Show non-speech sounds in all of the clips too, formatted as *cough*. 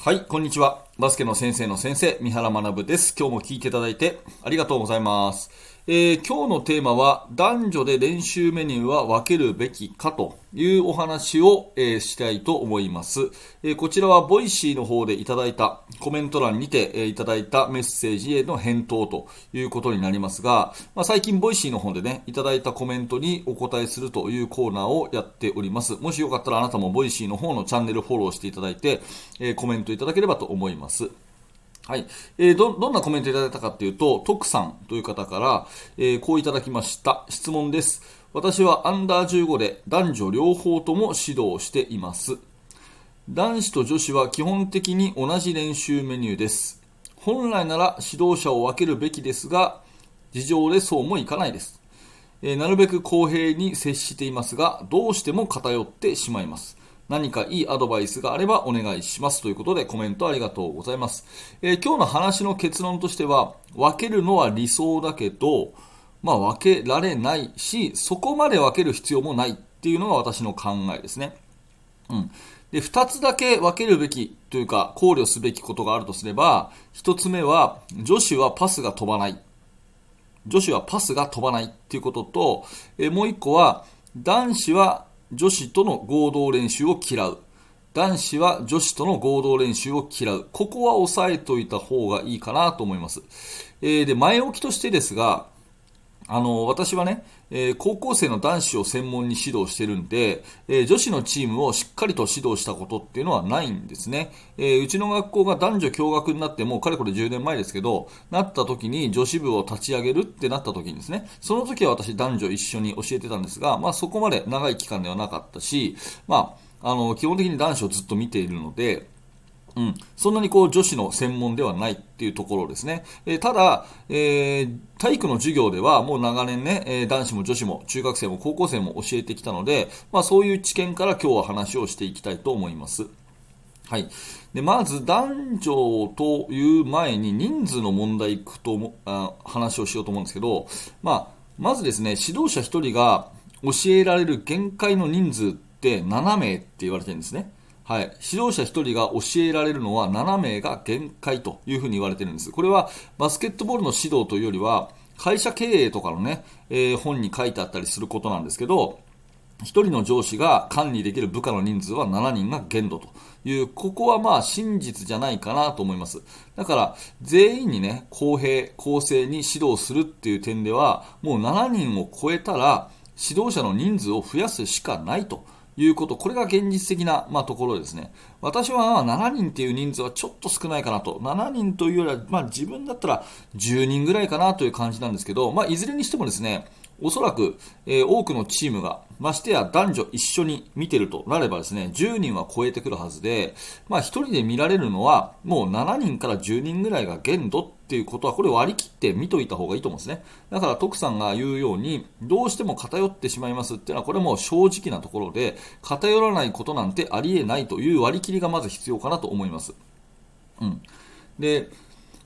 はい、こんにちは。バスケの先生の先生、三原学です。今日も聞いていただいてありがとうございます。えー、今日のテーマは、男女で練習メニューは分けるべきかというお話を、えー、したいと思います、えー、こちらは Voicy の方でいただいたコメント欄にて、えいただいたメッセージへの返答ということになりますが、まあ、最近 Voicy の方でね、いただいたコメントにお答えするというコーナーをやっております。もしよかったらあなたも Voicy の方のチャンネルフォローしていただいて、えコメントいただければと思います。はい。えー、ど、どんなコメントいただいたかっていうと、徳さんという方から、えー、こういただきました。質問です。私はアンダー15で男女両方とも指導しています。男子と女子は基本的に同じ練習メニューです。本来なら指導者を分けるべきですが、事情でそうもいかないです。えー、なるべく公平に接していますが、どうしても偏ってしまいます。何かいいアドバイスがあればお願いしますということでコメントありがとうございます。えー、今日の話の結論としては、分けるのは理想だけど、まあ分けられないし、そこまで分ける必要もないっていうのが私の考えですね。うん。で、二つだけ分けるべきというか考慮すべきことがあるとすれば、一つ目は女子はパスが飛ばない。女子はパスが飛ばないっていうことと、えもう一個は男子は女子との合同練習を嫌う。男子は女子との合同練習を嫌う。ここは押さえといた方がいいかなと思います。えー、で、前置きとしてですが、あの、私はね、えー、高校生の男子を専門に指導してるんで、えー、女子のチームをしっかりと指導したことっていうのはないんですね。えー、うちの学校が男女共学になってもうかれこれ10年前ですけど、なった時に女子部を立ち上げるってなった時にですね、その時は私男女一緒に教えてたんですが、まあそこまで長い期間ではなかったし、まあ、あの、基本的に男子をずっと見ているので、うん、そんなにこう女子の専門ではないっていうところですね。えー、ただ、えー、体育の授業ではもう長年ね、えー、男子も女子も中学生も高校生も教えてきたので、まあ、そういう知見から今日は話をしていきたいと思います。はい。で、まず男女という前に人数の問題いくとあ話をしようと思うんですけど、まあ、まずですね、指導者1人が教えられる限界の人数って7名って言われてるんですね。はい、指導者1人が教えられるのは7名が限界というふうに言われているんです。これはバスケットボールの指導というよりは、会社経営とかのね、えー、本に書いてあったりすることなんですけど、1人の上司が管理できる部下の人数は7人が限度という、ここはまあ真実じゃないかなと思います。だから、全員にね、公平、公正に指導するっていう点では、もう7人を超えたら、指導者の人数を増やすしかないと。いうこと、これが現実的な、まあ、ところですね。私は7人っていう人数はちょっと少ないかなと。7人というよりは、まあ、自分だったら10人ぐらいかなという感じなんですけど、まあ、いずれにしてもですね、おそらく、えー、多くのチームが、ましてや男女一緒に見てるとなればですね、10人は超えてくるはずで、まあ1人で見られるのは、もう7人から10人ぐらいが限度っていうことは、これ割り切って見といた方がいいと思うんですね。だから徳さんが言うように、どうしても偏ってしまいますっていうのは、これも正直なところで、偏らないことなんてありえないという割り切りがまず必要かなと思います。うん。で、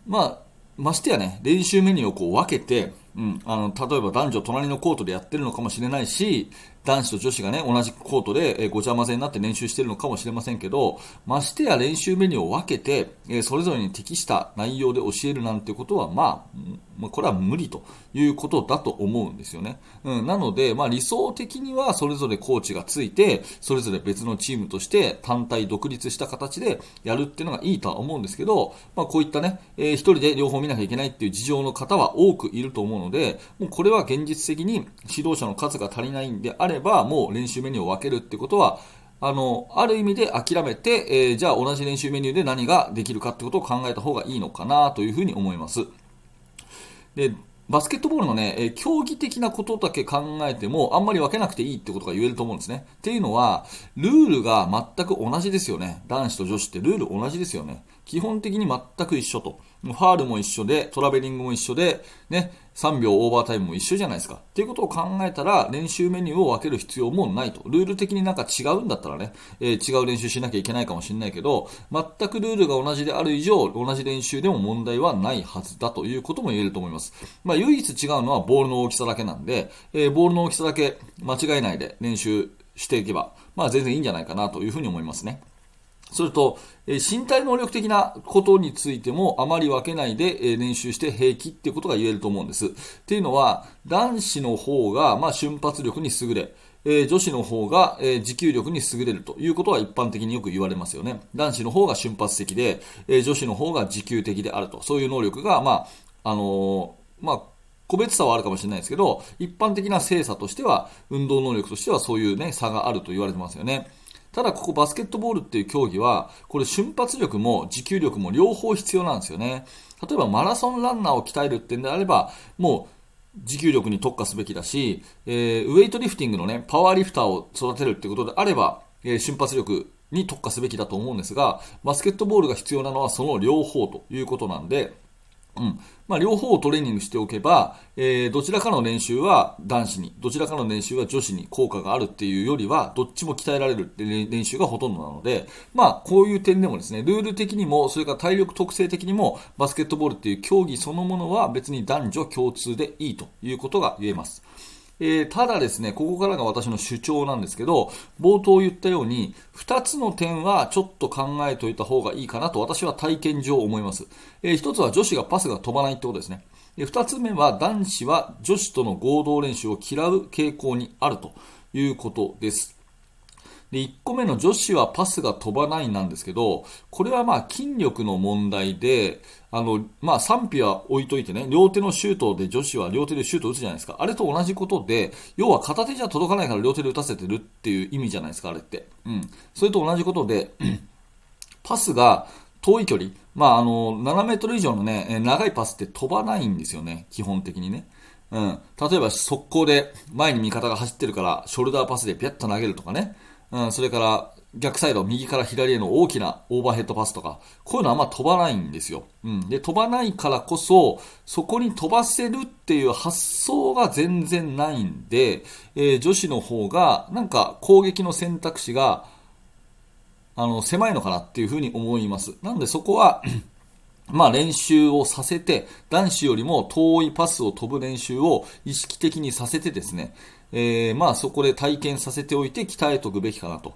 まあ、ましてやね、練習メニューをこう分けて、うん、あの、例えば男女隣のコートでやってるのかもしれないし、男子と女子がね、同じコートで、えごちゃ混ぜになって練習してるのかもしれませんけど、ましてや練習メニューを分けて、えそれぞれに適した内容で教えるなんてことは、まあ、これは無理ということだと思うんですよね。うん、なので、まあ理想的にはそれぞれコーチがついて、それぞれ別のチームとして単体独立した形でやるっていうのがいいとは思うんですけど、まあこういったね、えー、一人で両方見なきゃいけないっていう事情の方は多くいると思うので、もうこれは現実的に指導者の数が足りないんであれば、もう練習メニューを分けるってことは、あの、ある意味で諦めて、えー、じゃあ同じ練習メニューで何ができるかってことを考えた方がいいのかなというふうに思います。で、バスケットボールのね、え競技的なことだけ考えても、あんまり分けなくていいってことが言えると思うんですね。っていうのは、ルールが全く同じですよね。男子と女子ってルール同じですよね。基本的に全く一緒と。ファールも一緒で、トラベリングも一緒で、ね、3秒オーバータイムも一緒じゃないですか。っていうことを考えたら、練習メニューを分ける必要もないと。ルール的になんか違うんだったらね、えー、違う練習しなきゃいけないかもしれないけど、全くルールが同じである以上、同じ練習でも問題はないはずだということも言えると思います。まあ、唯一違うのはボールの大きさだけなんで、えー、ボールの大きさだけ間違えないで練習していけば、まあ全然いいんじゃないかなというふうに思いますね。それと、身体能力的なことについてもあまり分けないで、練習して平気っていうことが言えると思うんです。っていうのは、男子の方が、ま、瞬発力に優れ、え、女子の方が、え、持久力に優れるということは一般的によく言われますよね。男子の方が瞬発的で、え、女子の方が持久的であると。そういう能力が、まあ、あのまあ、個別差はあるかもしれないですけど、一般的な精査としては、運動能力としてはそういうね、差があると言われてますよね。ただここバスケットボールっていう競技は、これ瞬発力も持久力も両方必要なんですよね。例えばマラソンランナーを鍛えるってんであれば、もう持久力に特化すべきだし、えー、ウェイトリフティングのね、パワーリフターを育てるってことであれば、えー、瞬発力に特化すべきだと思うんですが、バスケットボールが必要なのはその両方ということなんで、うんまあ、両方をトレーニングしておけば、えー、どちらかの練習は男子に、どちらかの練習は女子に効果があるっていうよりは、どっちも鍛えられるって練習がほとんどなので、まあ、こういう点でもですね、ルール的にも、それから体力特性的にも、バスケットボールっていう競技そのものは別に男女共通でいいということが言えます。えー、ただですね、ここからが私の主張なんですけど、冒頭言ったように、2つの点はちょっと考えておいた方がいいかなと私は体験上思います。えー、1つは女子がパスが飛ばないってことですね。で2つ目は男子は女子との合同練習を嫌う傾向にあるということです。で、1個目の女子はパスが飛ばないなんですけど、これはまあ筋力の問題で、あの、まあ賛否は置いといてね、両手のシュートで女子は両手でシュート打つじゃないですか。あれと同じことで、要は片手じゃ届かないから両手で打たせてるっていう意味じゃないですか、あれって。うん。それと同じことで、*clears throat* パスが遠い距離、まああの、7メートル以上のね、長いパスって飛ばないんですよね、基本的にね。うん。例えば速攻で前に味方が走ってるから、ショルダーパスでピャッと投げるとかね。うん、それから逆サイド、右から左への大きなオーバーヘッドパスとか、こういうのはあんま飛ばないんですよ。うん。で、飛ばないからこそ、そこに飛ばせるっていう発想が全然ないんで、えー、女子の方が、なんか攻撃の選択肢が、あの、狭いのかなっていうふうに思います。なんでそこは *clears throat* まあ練習をさせて、男子よりも遠いパスを飛ぶ練習を意識的にさせてですね、えー、まあそこで体験させておいて鍛えておくべきかなと。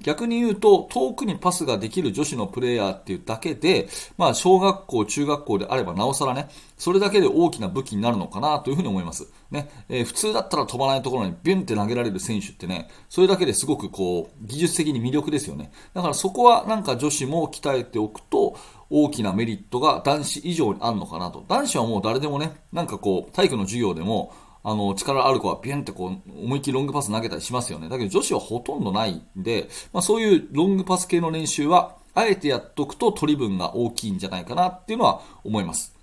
逆に言うと、遠くにパスができる女子のプレイヤーっていうだけで、まあ、小学校、中学校であればなおさらね、それだけで大きな武器になるのかなというふうに思います。ね、えー、普通だったら飛ばないところにビュンって投げられる選手ってね、それだけですごくこう、技術的に魅力ですよね。だからそこはなんか女子も鍛えておくと、大きなメリットが男子以上にあるのかなと。男子はもう誰でもね、なんかこう、体育の授業でも、あの、力ある子はビュンってこう、思いっきりロングパス投げたりしますよね。だけど女子はほとんどないんで、まあそういうロングパス系の練習は、あえてやっとくと取り分が大きいんじゃないかなっていうのは思います。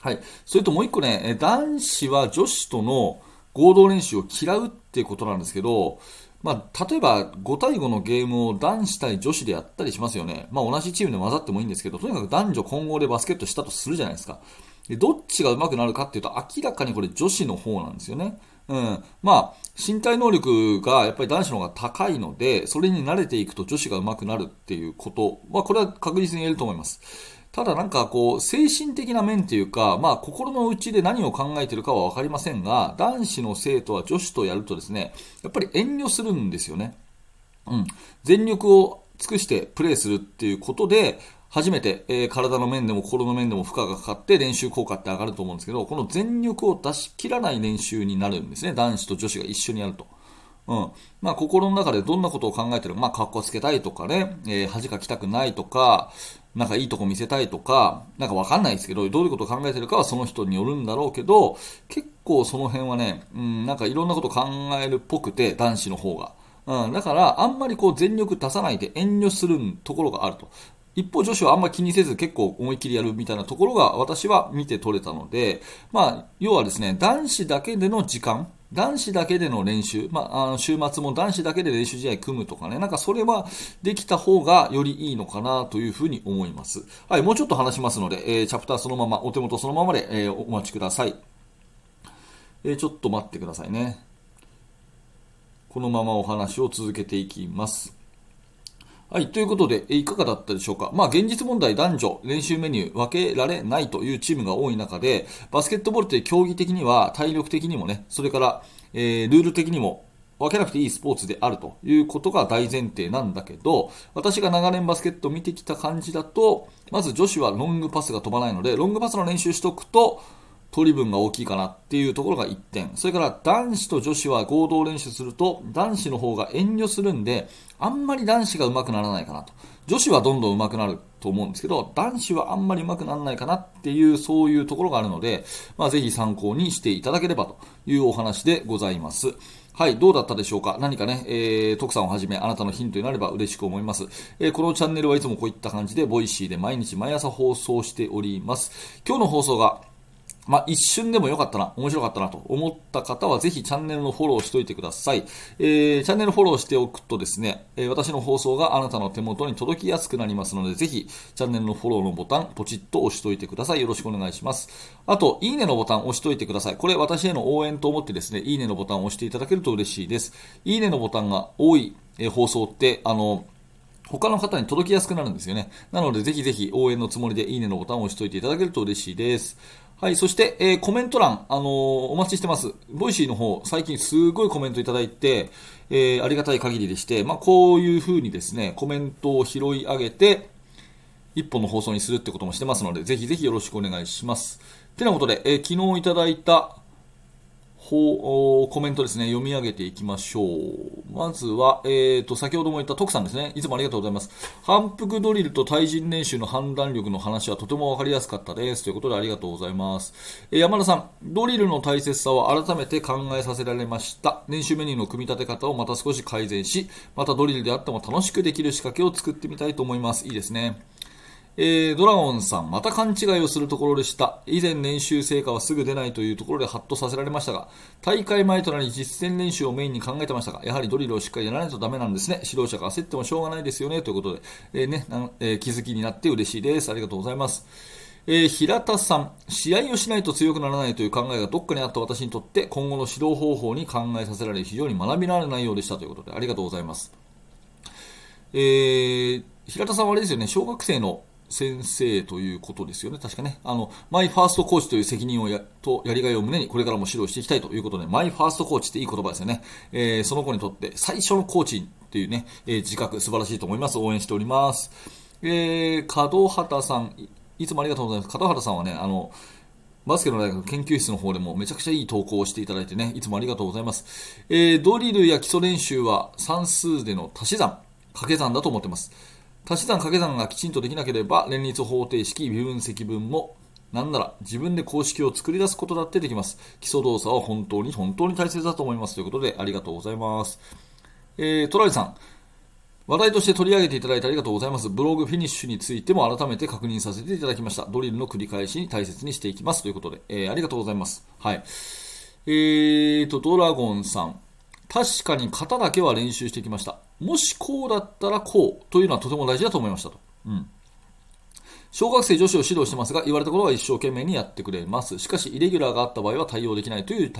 はい。それともう一個ね、男子は女子との合同練習を嫌うっていうことなんですけど、まあ、例えば5対5のゲームを男子対女子でやったりしますよね。まあ、同じチームで混ざってもいいんですけど、とにかく男女混合でバスケットしたとするじゃないですか。で、どっちが上手くなるかっていうと、明らかにこれ女子の方なんですよね。うん。まあ、身体能力がやっぱり男子の方が高いので、それに慣れていくと女子が上手くなるっていうことは、これは確実に言えると思います。ただなんかこう、精神的な面というか、まあ心の内で何を考えてるかはわかりませんが、男子の生徒は女子とやるとですね、やっぱり遠慮するんですよね。うん。全力を尽くしてプレーするっていうことで、初めて、えー、体の面でも心の面でも負荷がかかって練習効果って上がると思うんですけど、この全力を出し切らない練習になるんですね。男子と女子が一緒にやると。うん。まあ、心の中でどんなことを考えてるまあ、格好つけたいとかね、えー、恥かきたくないとか、なんかいいとこ見せたいとか、なんかわかんないですけど、どういうことを考えてるかはその人によるんだろうけど、結構その辺はね、うん、なんかいろんなこと考えるっぽくて、男子の方が。うん、だから、あんまりこう全力出さないで遠慮するところがあると。一方女子はあんま気にせず結構思いっきりやるみたいなところが私は見て取れたので、まあ、要はですね、男子だけでの時間、男子だけでの練習、まあ、あの週末も男子だけで練習試合組むとかね、なんかそれはできた方がよりいいのかなというふうに思います。はい、もうちょっと話しますので、えー、チャプターそのまま、お手元そのままで、えー、お待ちください。えー、ちょっと待ってくださいね。このままお話を続けていきます。はい。ということで、いかがだったでしょうか？まあ、現実問題男女練習メニュー分けられないというチームが多い中で、バスケットボールって競技的には体力的にもね、それから、えー、ルール的にも分けなくていいスポーツであるということが大前提なんだけど、私が長年バスケットを見てきた感じだと、まず女子はロングパスが飛ばないので、ロングパスの練習しとくと、取り分が大きいかなっていうところが1点。それから男子と女子は合同練習すると男子の方が遠慮するんで、あんまり男子が上手くならないかなと。女子はどんどん上手くなると思うんですけど、男子はあんまり上手くならないかなっていう、そういうところがあるので、まあ、ぜひ参考にしていただければというお話でございます。はい、どうだったでしょうか？何かね、えー、徳さんをはじめあなたのヒントになれば嬉しく思います。えー、このチャンネルはいつもこういった感じで、 Voicy で毎日毎朝放送しております。今日の放送がまあ、一瞬でも良かったな、面白かったなと思った方はぜひチャンネルのフォローしといてください。えー、チャンネルフォローしておくとですね、えー、私の放送があなたの手元に届きやすくなりますので、ぜひチャンネルのフォローのボタン、ポチッと押しといてください。よろしくお願いします。あと、いいねのボタン押しといてください。これ私への応援と思ってですね、いいねのボタンを押していただけると嬉しいです。いいねのボタンが多い、えー、放送って、あの、他の方に届きやすくなるんですよね。なので、ぜひぜひ応援のつもりでいいねのボタンを押しといていただけると嬉しいです。はい、そして、えー、コメント欄、あのー、お待ちしてます。 Voicy の方、最近すごいコメントいただいて、えー、ありがたい限りでして、まあ、こういう風にですね、コメントを拾い上げて、一本の放送にするってこともしてますので、ぜひぜひよろしくお願いします。てなことで、え昨日いただいたほうコメントですね、読み上げていきましょう。まずは、えーと、先ほども言った徳さんですね。いつもありがとうございます。反復ドリルと対人練習の判断力の話はとてもわかりやすかったです。ということでありがとうございます。えー、山田さん、ドリルの大切さを改めて考えさせられました。練習メニューの組み立て方をまた少し改善し、またドリルであっても楽しくできる仕掛けを作ってみたいと思います。いいですね。えー、ドラゴンさん、また勘違いをするところでした。以前練習成果はすぐ出ないというところでハッとさせられましたが、大会前となり実践練習をメインに考えてましたが、やはりドリルをしっかりやらないとダメなんですね。指導者が焦ってもしょうがないですよね。ということで、えー、ね、えー、気づきになって嬉しいです。ありがとうございます。えー、平田さん、試合をしないと強くならないという考えがどっかにあった私にとって、今後の指導方法に考えさせられ、非常に学びのある内容でしたということで、ありがとうございます。えー、平田さんはあれですよね、小学生の先生ということですよね、確かね。あの、マイファーストコーチという責任をや、とやりがいを胸にこれからも指導していきたいということで、マイファーストコーチっていい言葉ですよね。えー、その子にとって最初のコーチっていうね、えー、自覚素晴らしいと思います。応援しております。えー、門畑さん、いつもありがとうございます。門畑さんはね、あの、バスケの大学研究室の方でもめちゃくちゃいい投稿をしていただいてね、いつもありがとうございます。えー、ドリルや基礎練習は算数での足し算、掛け算だと思ってます。足し算掛け算がきちんとできなければ連立方程式微分積分もなんなら自分で公式を作り出すことだってできます。基礎動作は本当に本当に大切だと思いますということでありがとうございます。えー、トライさん。話題として取り上げていただいてありがとうございます。ブログフィニッシュについても改めて確認させていただきました。ドリルの繰り返しに大切にしていきますということで、えー、ありがとうございます。はい。えーと、ドラゴンさん。確かに型だけは練習してきました。もしこうだったらこうというのはとても大事だと思いましたと。うん。小学生女子を指導してますが、言われたことは一生懸命にやってくれます。しかし、イレギュラーがあった場合は対応できないという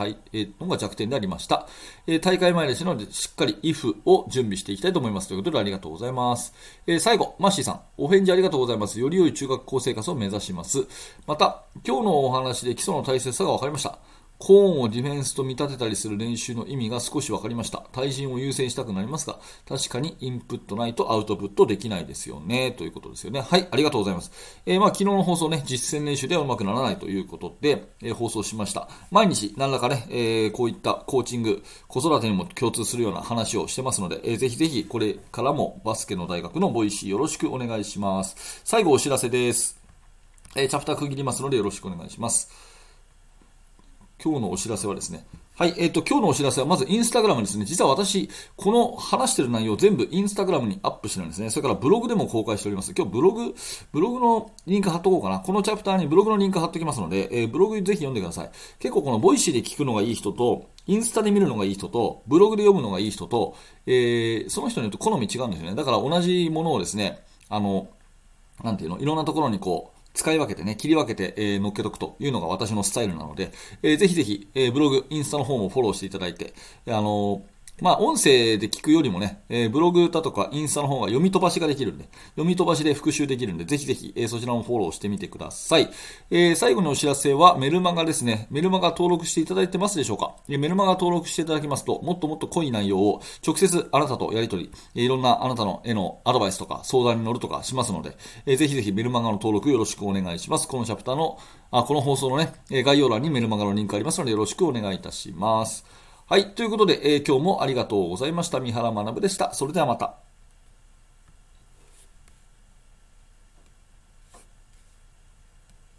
のが弱点でありました。えー、大会前ですので、しっかり if を準備していきたいと思います。ということで、ありがとうございます。えー、最後、マッシーさん、お返事ありがとうございます。より良い中学校生活を目指します。また、今日のお話で基礎の大切さが分かりました。コーンをディフェンスと見立てたりする練習の意味が少し分かりました。対人を優先したくなりますが、確かにインプットないとアウトプットできないですよね。ということですよね。はい、ありがとうございます。えー、まあ、昨日の放送ね、実践練習ではうまくならないということで、えー、放送しました。毎日何らかね、えー、こういったコーチング、子育てにも共通するような話をしてますので、えー、ぜひぜひこれからもバスケの大学の Voicy よろしくお願いします。最後お知らせです。え、チャプター区切りますのでよろしくお願いします。今日のお知らせはですね、はい、えっ、ー、と、今日のお知らせはまずインスタグラムですね。実は私、この話してる内容全部インスタグラムにアップしてるんですね。それからブログでも公開しております。今日ブログ、ブログのリンク貼っとこうかな。このチャプターにブログのリンク貼っときますので、えー、ブログぜひ読んでください。結構この Voicy で聞くのがいい人と、インスタで見るのがいい人と、ブログで読むのがいい人と、えー、その人によって好み違うんですよね。だから同じものをですね、あの、なんていうの、いろんなところにこう、使い分けてね、切り分けて、えー、乗っけとくというのが私のスタイルなので、えー、ぜひぜひ、えー、ブログ、インスタの方もフォローしていただいて、あのまあ、音声で聞くよりもね、えー、ブログだとかインスタの方が読み飛ばしができるんで、読み飛ばしで復習できるんで、ぜひぜひ、えー、そちらもフォローしてみてください。えー、最後のお知らせはメルマガですね。メルマガ登録していただいてますでしょうか、え、メルマガ登録していただきますと、もっともっと濃い内容を直接あなたとやり取り、え、いろんなあなたの絵のアドバイスとか相談に乗るとかしますので、えー、ぜひぜひメルマガの登録よろしくお願いします。このチャプターの、あ、この放送のね、概要欄にメルマガのリンクありますのでよろしくお願いいたします。はい。ということで、えー、今日もありがとうございました。三原学でした。それではまた。